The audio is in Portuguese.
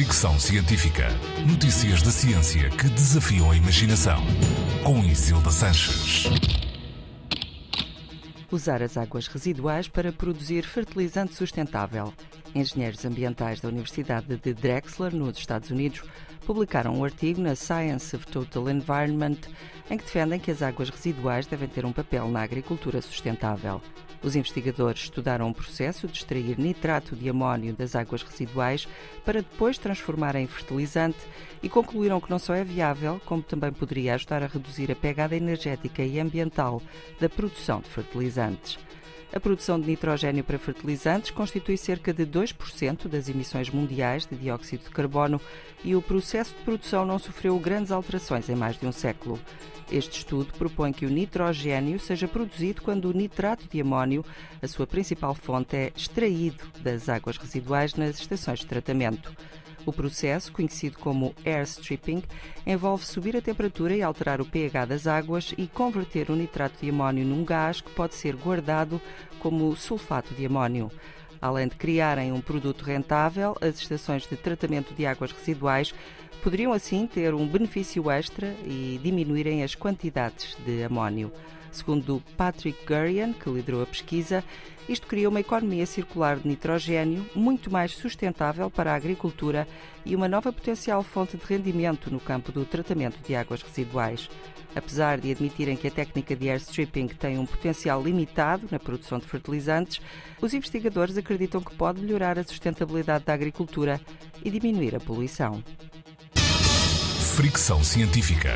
Fricção Científica. Notícias da ciência que desafiam a imaginação. Com Isilda Sanches. Usar as águas residuais para produzir fertilizante sustentável. Engenheiros ambientais da Universidade de Drexler, nos Estados Unidos, publicaram um artigo na Science of Total Environment em que defendem que as águas residuais devem ter um papel na agricultura sustentável. Os investigadores estudaram um processo de extrair nitrato de amónio das águas residuais para depois transformar em fertilizante e concluíram que não só é viável, como também poderia ajudar a reduzir a pegada energética e ambiental da produção de fertilizantes. A produção de nitrogênio para fertilizantes constitui cerca de 2% das emissões mundiais de dióxido de carbono e o processo de produção não sofreu grandes alterações em mais de um século. Este estudo propõe que o nitrogênio seja produzido quando o nitrato de amónio, a sua principal fonte, é extraído das águas residuais nas estações de tratamento. O processo, conhecido como air stripping, envolve subir a temperatura e alterar o pH das águas e converter o nitrato de amónio num gás que pode ser guardado como sulfato de amónio. Além de criarem um produto rentável, as estações de tratamento de águas residuais poderiam assim ter um benefício extra e diminuírem as quantidades de amónio. Segundo Patrick Gurian, que liderou a pesquisa, isto cria uma economia circular de nitrogênio muito mais sustentável para a agricultura e uma nova potencial fonte de rendimento no campo do tratamento de águas residuais. Apesar de admitirem que a técnica de air stripping tem um potencial limitado na produção de fertilizantes, os investigadores acreditam que pode melhorar a sustentabilidade da agricultura e diminuir a poluição. Fricção científica.